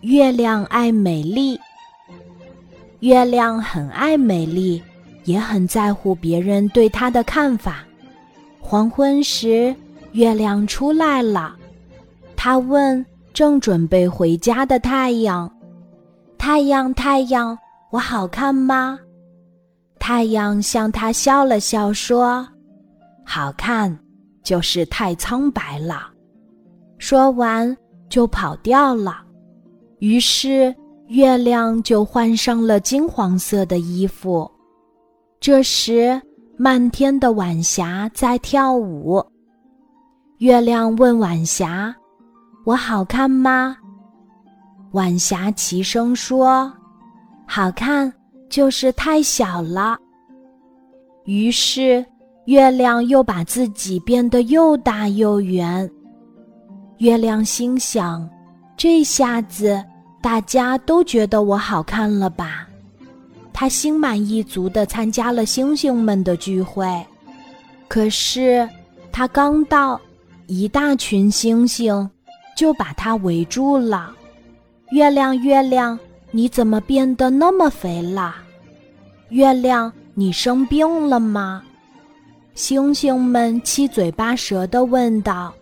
月亮爱美丽，月亮很爱美丽，也很在乎别人对它的看法。黄昏时，月亮出来了，他问正准备回家的太阳：“太阳，太阳，我好看吗？”太阳向他笑了笑，说：“好看，就是太苍白了。”说完就跑掉了。于是月亮就换上了金黄色的衣服。这时，漫天的晚霞在跳舞。月亮问晚霞：“我好看吗？”晚霞齐声说：“好看，就是太小了。”于是月亮又把自己变得又大又圆。月亮心想：“这下子……”大家都觉得我好看了吧？他心满意足地参加了星星们的聚会。可是他刚到，一大群星星就把他围住了。月亮，月亮，你怎么变得那么肥了？月亮，你生病了吗？星星们七嘴八舌地问道。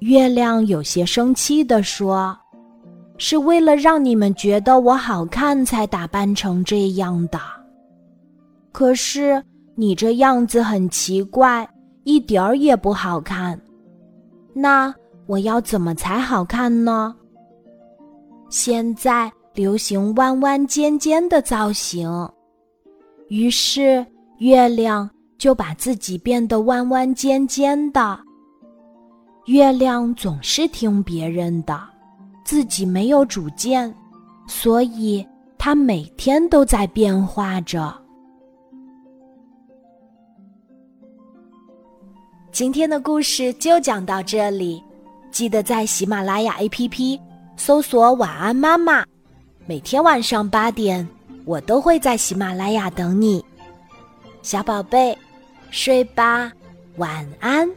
月亮有些生气地说。是为了让你们觉得我好看才打扮成这样的。可是你这样子很奇怪，一点儿也不好看。那我要怎么才好看呢？现在流行弯弯尖尖的造型，于是月亮就把自己变得弯弯尖尖的。月亮总是听别人的。自己没有主见，所以他每天都在变化着。今天的故事就讲到这里，记得在喜马拉雅 APP 搜索“晚安妈妈”，每天晚上八点，我都会在喜马拉雅等你，小宝贝，睡吧，晚安。